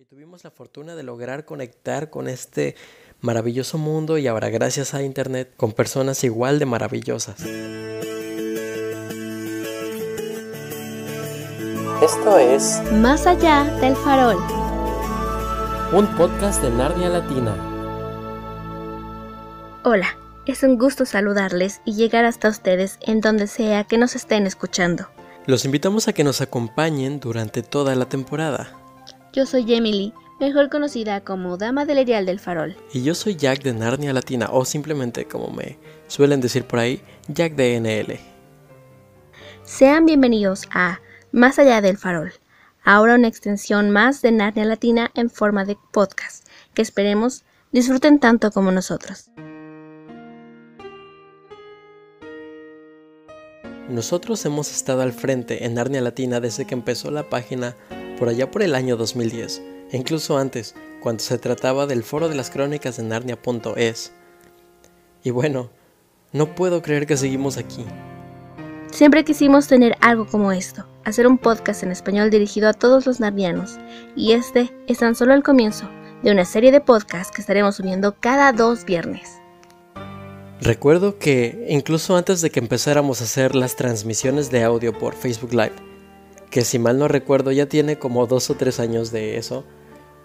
Y tuvimos la fortuna de lograr conectar con este maravilloso mundo y ahora gracias a Internet con personas igual de maravillosas. Esto es Más allá del farol. Un podcast de Narnia Latina. Hola, es un gusto saludarles y llegar hasta ustedes en donde sea que nos estén escuchando. Los invitamos a que nos acompañen durante toda la temporada. Yo soy Emily, mejor conocida como Dama del Erial del Farol. Y yo soy Jack de Narnia Latina, o simplemente como me suelen decir por ahí, Jack de NL. Sean bienvenidos a Más allá del Farol, ahora una extensión más de Narnia Latina en forma de podcast, que esperemos disfruten tanto como nosotros. Nosotros hemos estado al frente en Narnia Latina desde que empezó la página por allá por el año 2010, e incluso antes, cuando se trataba del foro de las crónicas de Narnia.es. Y bueno, no puedo creer que seguimos aquí. Siempre quisimos tener algo como esto, hacer un podcast en español dirigido a todos los narnianos, y este es tan solo el comienzo de una serie de podcasts que estaremos subiendo cada dos viernes. Recuerdo que incluso antes de que empezáramos a hacer las transmisiones de audio por Facebook Live, que si mal no recuerdo ya tiene como dos o tres años de eso,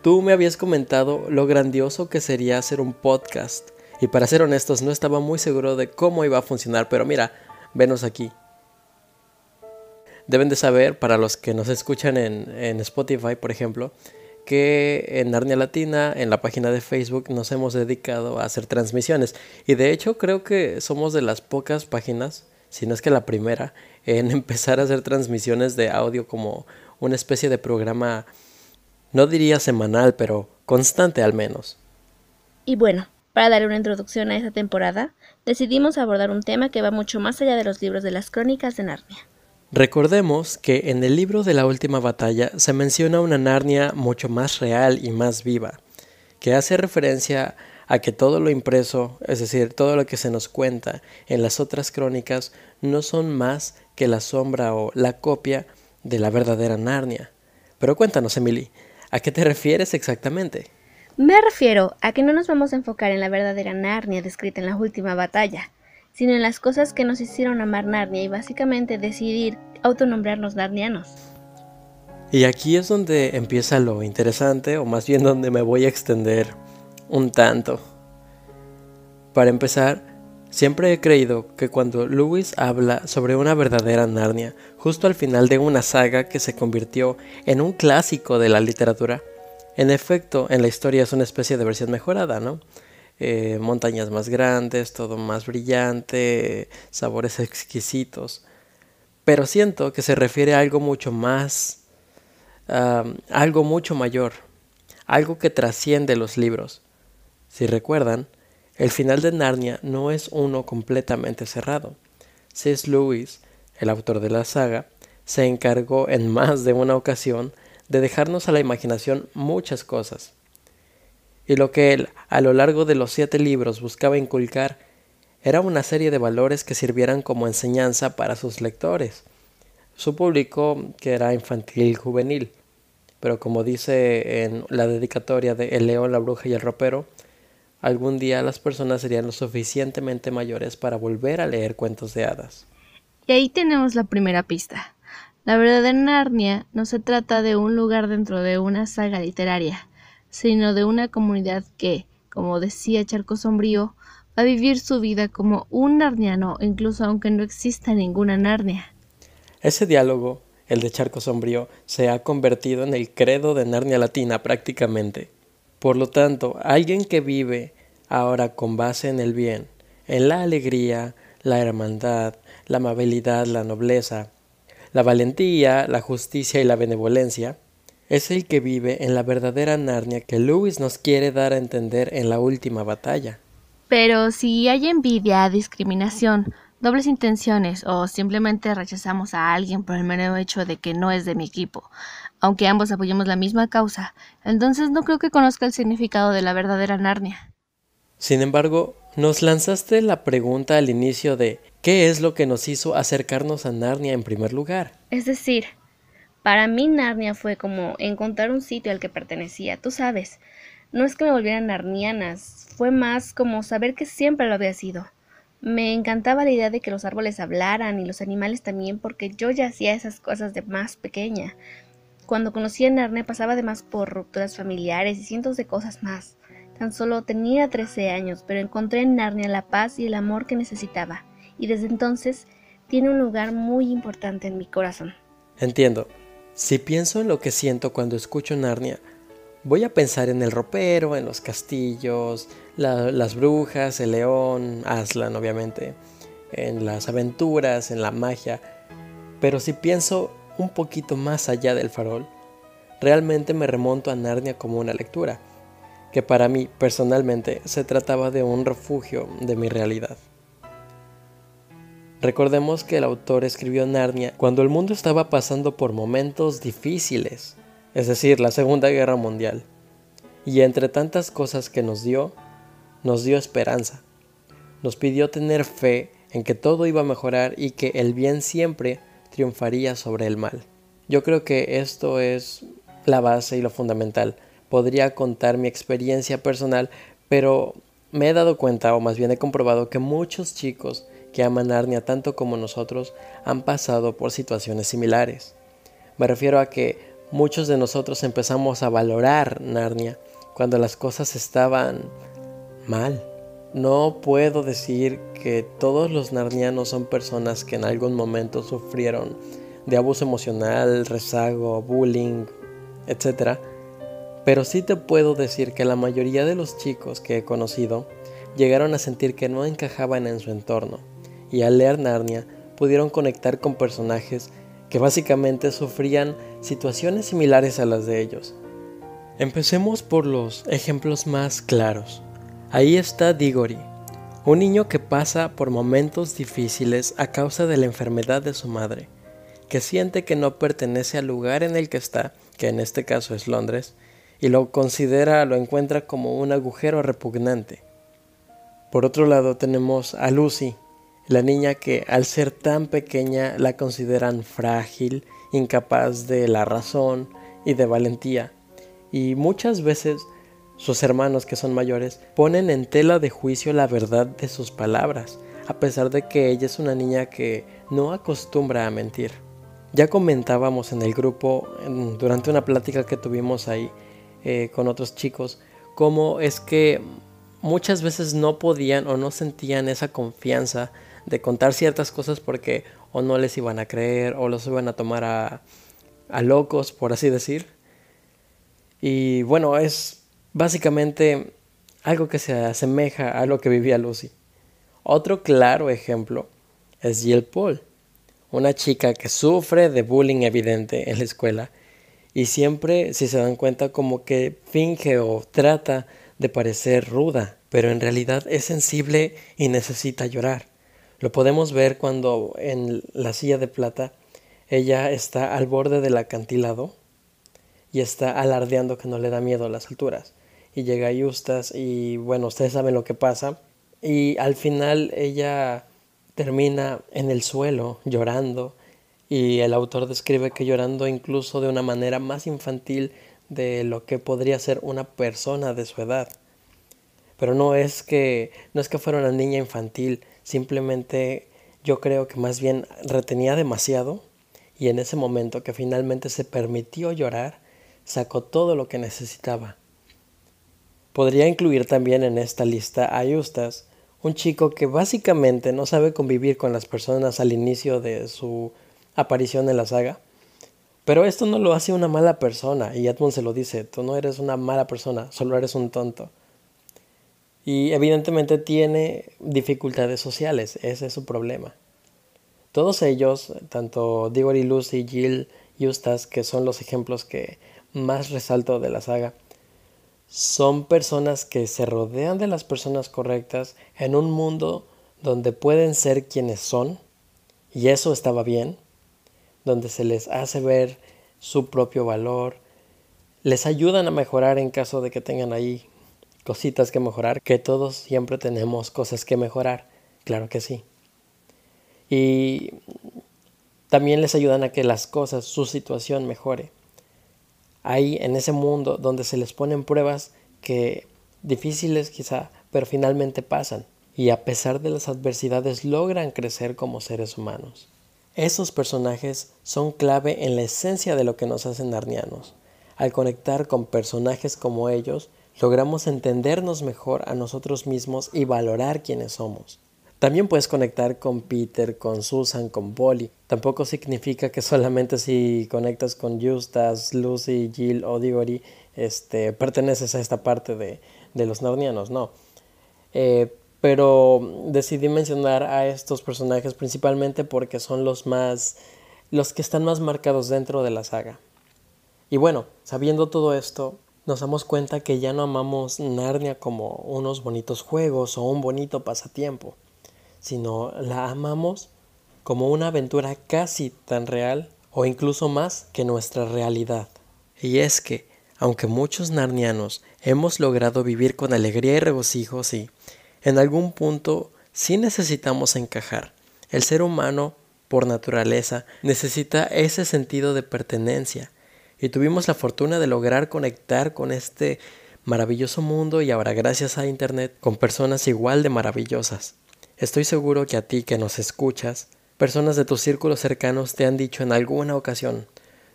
tú me habías comentado lo grandioso que sería hacer un podcast. Y para ser honestos, no estaba muy seguro de cómo iba a funcionar, pero mira, venos aquí. Deben de saber, para los que nos escuchan en, en Spotify, por ejemplo, que en Narnia Latina, en la página de Facebook, nos hemos dedicado a hacer transmisiones. Y de hecho creo que somos de las pocas páginas si no es que la primera, en empezar a hacer transmisiones de audio como una especie de programa, no diría semanal, pero constante al menos. Y bueno, para dar una introducción a esta temporada, decidimos abordar un tema que va mucho más allá de los libros de las crónicas de Narnia. Recordemos que en el libro de la última batalla se menciona una Narnia mucho más real y más viva, que hace referencia a que todo lo impreso, es decir, todo lo que se nos cuenta en las otras crónicas, no son más que la sombra o la copia de la verdadera Narnia. Pero cuéntanos, Emily, ¿a qué te refieres exactamente? Me refiero a que no nos vamos a enfocar en la verdadera Narnia descrita en la última batalla, sino en las cosas que nos hicieron amar Narnia y básicamente decidir autonombrarnos narnianos. Y aquí es donde empieza lo interesante, o más bien donde me voy a extender un tanto. Para empezar, siempre he creído que cuando Lewis habla sobre una verdadera Narnia, justo al final de una saga que se convirtió en un clásico de la literatura, en efecto, en la historia es una especie de versión mejorada, ¿no? Eh, montañas más grandes, todo más brillante, sabores exquisitos. Pero siento que se refiere a algo mucho más, algo mucho mayor, algo que trasciende los libros. Si recuerdan, el final de Narnia no es uno completamente cerrado. C.S. Lewis, el autor de la saga, se encargó en más de una ocasión de dejarnos a la imaginación muchas cosas. Y lo que él, a lo largo de los siete libros, buscaba inculcar era una serie de valores que sirvieran como enseñanza para sus lectores. Su público, que era infantil y juvenil, pero como dice en la dedicatoria de El león, la bruja y el ropero, algún día las personas serían lo suficientemente mayores para volver a leer cuentos de hadas. Y ahí tenemos la primera pista. La verdadera Narnia no se trata de un lugar dentro de una saga literaria, sino de una comunidad que, como decía Charco Sombrío, va a vivir su vida como un narniano, incluso aunque no exista ninguna Narnia. Ese diálogo, el de Charco Sombrío, se ha convertido en el credo de Narnia Latina prácticamente. Por lo tanto, alguien que vive ahora con base en el bien, en la alegría, la hermandad, la amabilidad, la nobleza, la valentía, la justicia y la benevolencia, es el que vive en la verdadera Narnia que Lewis nos quiere dar a entender en la última batalla. Pero si hay envidia, discriminación, dobles intenciones o simplemente rechazamos a alguien por el mero hecho de que no es de mi equipo, aunque ambos apoyemos la misma causa, entonces no creo que conozca el significado de la verdadera Narnia. Sin embargo, nos lanzaste la pregunta al inicio de ¿qué es lo que nos hizo acercarnos a Narnia en primer lugar? Es decir, Para mí Narnia fue como encontrar un sitio al que pertenecía, tú sabes. No es que me volvieran narnianas, fue más como saber que siempre lo había sido. Me encantaba la idea de que los árboles hablaran y los animales también, porque yo ya hacía esas cosas de más pequeña. Cuando conocí a Narnia pasaba además por rupturas familiares y cientos de cosas más. Tan solo tenía 13 años, pero encontré en Narnia la paz y el amor que necesitaba, y desde entonces tiene un lugar muy importante en mi corazón. Entiendo. Si pienso en lo que siento cuando escucho Narnia, voy a pensar en el ropero, en los castillos, las brujas, el león, Aslan obviamente, en las aventuras, en la magia. Pero si pienso un poquito más allá del farol, realmente me remonto a Narnia como una lectura, que para mí personalmente se trataba de un refugio de mi realidad. Recordemos que el autor escribió Narnia cuando el mundo estaba pasando por momentos difíciles, es decir, la Segunda Guerra Mundial. Y entre tantas cosas que nos dio, nos dio esperanza. Nos pidió tener fe en que todo iba a mejorar y que el bien siempre triunfaría sobre el mal. Yo creo que esto es la base y lo fundamental. Podría contar mi experiencia personal, pero me he dado cuenta, o más bien he comprobado, que muchos chicos que aman Narnia tanto como nosotros han pasado por situaciones similares. Me refiero a que muchos de nosotros empezamos a valorar Narnia cuando las cosas estaban mal. No puedo decir que todos los narnianos son personas que en algún momento sufrieron de abuso emocional, rezago, bullying, etc. Pero sí te puedo decir que la mayoría de los chicos que he conocido llegaron a sentir que no encajaban en su entorno y al leer Narnia pudieron conectar con personajes que básicamente sufrían situaciones similares a las de ellos. Empecemos por los ejemplos más claros. Ahí está Diggory, un niño que pasa por momentos difíciles a causa de la enfermedad de su madre, que siente que no pertenece al lugar en el que está, que en este caso es Londres, y lo considera, lo encuentra como un agujero repugnante. Por otro lado tenemos a Lucy, la niña que al ser tan pequeña la consideran frágil, incapaz de la razón y de valentía. Y muchas veces sus hermanos que son mayores ponen en tela de juicio la verdad de sus palabras, a pesar de que ella es una niña que no acostumbra a mentir. Ya comentábamos en el grupo, durante una plática que tuvimos ahí eh, con otros chicos, cómo es que muchas veces no podían o no sentían esa confianza de contar ciertas cosas porque o no les iban a creer o los iban a tomar a, a locos, por así decir. Y bueno, es básicamente algo que se asemeja a lo que vivía Lucy. Otro claro ejemplo es Jill Paul, una chica que sufre de bullying evidente en la escuela y siempre, si se dan cuenta, como que finge o trata de parecer ruda, pero en realidad es sensible y necesita llorar. Lo podemos ver cuando en la silla de plata ella está al borde del acantilado y está alardeando que no le da miedo a las alturas. Y llega Justas y bueno, ustedes saben lo que pasa. Y al final ella termina en el suelo llorando y el autor describe que llorando incluso de una manera más infantil de lo que podría ser una persona de su edad. Pero no es que no es que fuera una niña infantil, Simplemente yo creo que más bien retenía demasiado y en ese momento que finalmente se permitió llorar, sacó todo lo que necesitaba. Podría incluir también en esta lista a Justas, un chico que básicamente no sabe convivir con las personas al inicio de su aparición en la saga. Pero esto no lo hace una mala persona, y Edmund se lo dice, tú no eres una mala persona, solo eres un tonto. Y evidentemente tiene dificultades sociales, ese es su problema. Todos ellos, tanto Diggory, Lucy, Jill, Eustace, que son los ejemplos que más resalto de la saga, son personas que se rodean de las personas correctas en un mundo donde pueden ser quienes son, y eso estaba bien, donde se les hace ver su propio valor, les ayudan a mejorar en caso de que tengan ahí cositas que mejorar, que todos siempre tenemos cosas que mejorar, claro que sí. Y también les ayudan a que las cosas, su situación mejore. Ahí, en ese mundo donde se les ponen pruebas que difíciles quizá, pero finalmente pasan y a pesar de las adversidades logran crecer como seres humanos. Esos personajes son clave en la esencia de lo que nos hacen narnianos. Al conectar con personajes como ellos, logramos entendernos mejor a nosotros mismos y valorar quiénes somos. También puedes conectar con Peter, con Susan, con Polly. Tampoco significa que solamente si conectas con Justas, Lucy, Jill o Diggory, este, perteneces a esta parte de, de los narnianos, no. Eh, pero decidí mencionar a estos personajes principalmente porque son los más los que están más marcados dentro de la saga. Y bueno, sabiendo todo esto, nos damos cuenta que ya no amamos Narnia como unos bonitos juegos o un bonito pasatiempo, sino la amamos como una aventura casi tan real o incluso más que nuestra realidad. Y es que, aunque muchos narnianos hemos logrado vivir con alegría y regocijo, sí, en algún punto sí necesitamos encajar. El ser humano, por naturaleza, necesita ese sentido de pertenencia. Y tuvimos la fortuna de lograr conectar con este maravilloso mundo y ahora gracias a Internet con personas igual de maravillosas. Estoy seguro que a ti que nos escuchas, personas de tus círculos cercanos te han dicho en alguna ocasión,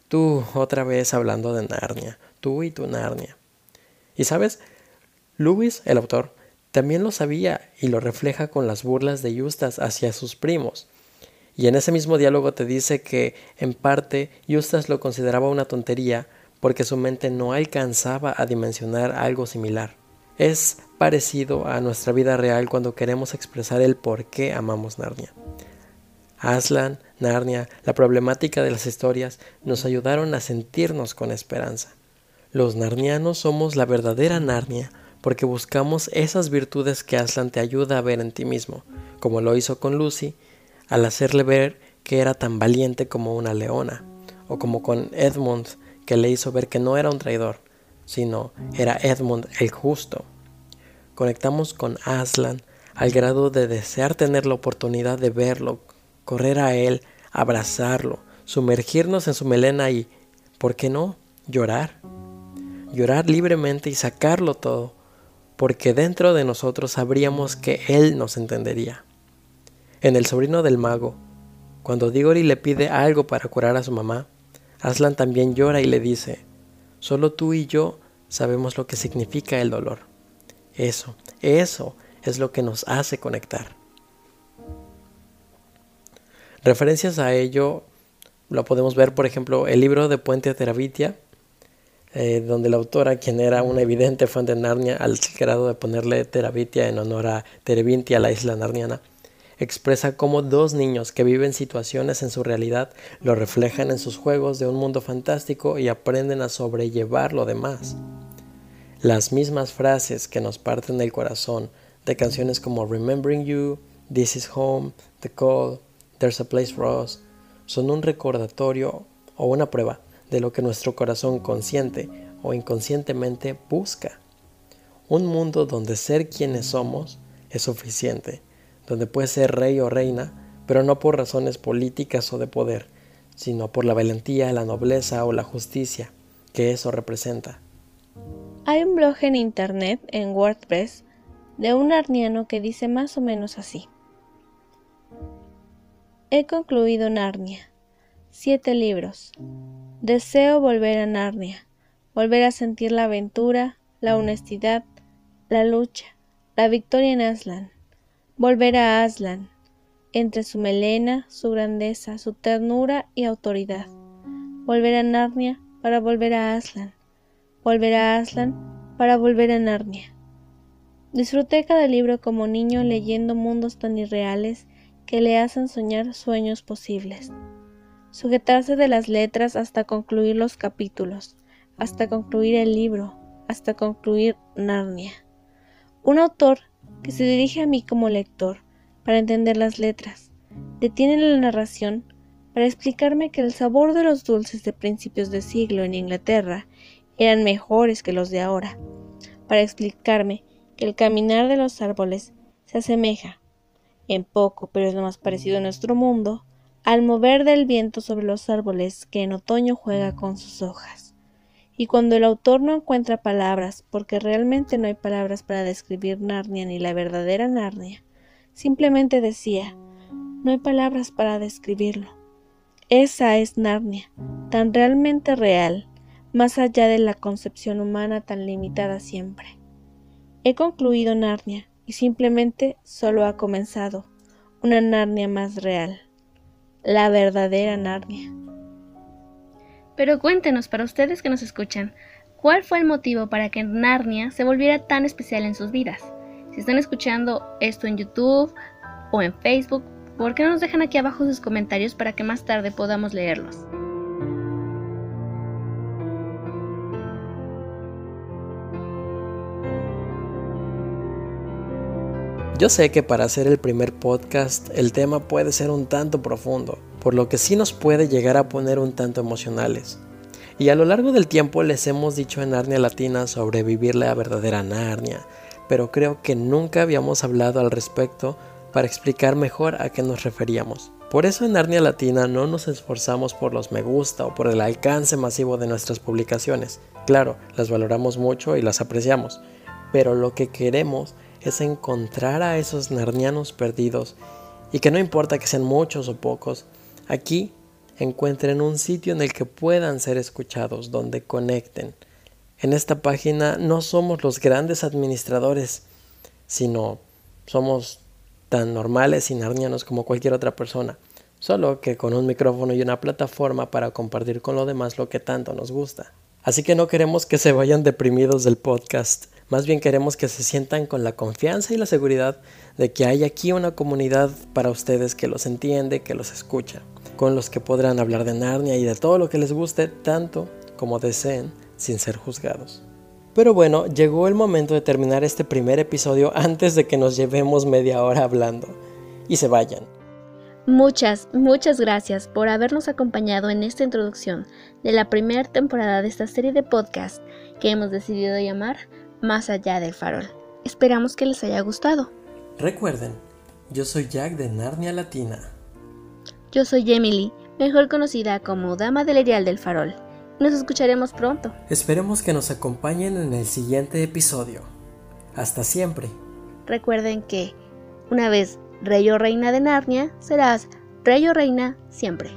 tú otra vez hablando de Narnia, tú y tu Narnia. Y sabes, Lewis, el autor, también lo sabía y lo refleja con las burlas de Justas hacia sus primos. Y en ese mismo diálogo te dice que, en parte, Justas lo consideraba una tontería porque su mente no alcanzaba a dimensionar algo similar. Es parecido a nuestra vida real cuando queremos expresar el por qué amamos Narnia. Aslan, Narnia, la problemática de las historias nos ayudaron a sentirnos con esperanza. Los narnianos somos la verdadera Narnia porque buscamos esas virtudes que Aslan te ayuda a ver en ti mismo, como lo hizo con Lucy, al hacerle ver que era tan valiente como una leona, o como con Edmund, que le hizo ver que no era un traidor, sino era Edmund el justo. Conectamos con Aslan al grado de desear tener la oportunidad de verlo, correr a él, abrazarlo, sumergirnos en su melena y, ¿por qué no?, llorar. Llorar libremente y sacarlo todo, porque dentro de nosotros sabríamos que Él nos entendería. En El sobrino del mago, cuando Diggory le pide algo para curar a su mamá, Aslan también llora y le dice, solo tú y yo sabemos lo que significa el dolor. Eso, eso es lo que nos hace conectar. Referencias a ello lo podemos ver, por ejemplo, el libro de Puente Terabitia, eh, donde la autora, quien era una evidente fan de Narnia, al grado de ponerle Terabitia en honor a Terebintia, la isla narniana, expresa cómo dos niños que viven situaciones en su realidad lo reflejan en sus juegos de un mundo fantástico y aprenden a sobrellevar lo demás. Las mismas frases que nos parten del corazón de canciones como Remembering You, This Is Home, The Call, There's a Place for Us, son un recordatorio o una prueba de lo que nuestro corazón consciente o inconscientemente busca. Un mundo donde ser quienes somos es suficiente, donde puedes ser rey o reina, pero no por razones políticas o de poder, sino por la valentía, la nobleza o la justicia que eso representa. Hay un blog en internet, en WordPress, de un arniano que dice más o menos así. He concluido Narnia. Siete libros. Deseo volver a Narnia, volver a sentir la aventura, la honestidad, la lucha, la victoria en Aslan, volver a Aslan, entre su melena, su grandeza, su ternura y autoridad, volver a Narnia para volver a Aslan, volver a Aslan para volver a Narnia. Disfruté cada libro como niño leyendo mundos tan irreales que le hacen soñar sueños posibles sujetarse de las letras hasta concluir los capítulos, hasta concluir el libro, hasta concluir Narnia. Un autor que se dirige a mí como lector para entender las letras, detiene la narración para explicarme que el sabor de los dulces de principios de siglo en Inglaterra eran mejores que los de ahora, para explicarme que el caminar de los árboles se asemeja, en poco pero es lo más parecido a nuestro mundo, al mover del viento sobre los árboles que en otoño juega con sus hojas. Y cuando el autor no encuentra palabras, porque realmente no hay palabras para describir Narnia ni la verdadera Narnia, simplemente decía, no hay palabras para describirlo. Esa es Narnia, tan realmente real, más allá de la concepción humana tan limitada siempre. He concluido Narnia y simplemente solo ha comenzado una Narnia más real, la verdadera Narnia. Pero cuéntenos para ustedes que nos escuchan, ¿cuál fue el motivo para que Narnia se volviera tan especial en sus vidas? Si están escuchando esto en YouTube o en Facebook, ¿por qué no nos dejan aquí abajo sus comentarios para que más tarde podamos leerlos? Yo sé que para hacer el primer podcast el tema puede ser un tanto profundo, por lo que sí nos puede llegar a poner un tanto emocionales. Y a lo largo del tiempo les hemos dicho en Narnia Latina sobre vivir la verdadera Narnia, pero creo que nunca habíamos hablado al respecto para explicar mejor a qué nos referíamos. Por eso en Narnia Latina no nos esforzamos por los me gusta o por el alcance masivo de nuestras publicaciones. Claro, las valoramos mucho y las apreciamos, pero lo que queremos es encontrar a esos narnianos perdidos y que no importa que sean muchos o pocos, aquí encuentren un sitio en el que puedan ser escuchados, donde conecten. En esta página no somos los grandes administradores, sino somos tan normales y narnianos como cualquier otra persona, solo que con un micrófono y una plataforma para compartir con los demás lo que tanto nos gusta. Así que no queremos que se vayan deprimidos del podcast. Más bien queremos que se sientan con la confianza y la seguridad de que hay aquí una comunidad para ustedes que los entiende, que los escucha, con los que podrán hablar de Narnia y de todo lo que les guste tanto como deseen sin ser juzgados. Pero bueno, llegó el momento de terminar este primer episodio antes de que nos llevemos media hora hablando y se vayan. Muchas, muchas gracias por habernos acompañado en esta introducción de la primera temporada de esta serie de podcast que hemos decidido llamar más allá del farol. Esperamos que les haya gustado. Recuerden, yo soy Jack de Narnia Latina. Yo soy Emily, mejor conocida como Dama del Erial del Farol. Nos escucharemos pronto. Esperemos que nos acompañen en el siguiente episodio. Hasta siempre. Recuerden que, una vez rey o reina de Narnia, serás rey o reina siempre.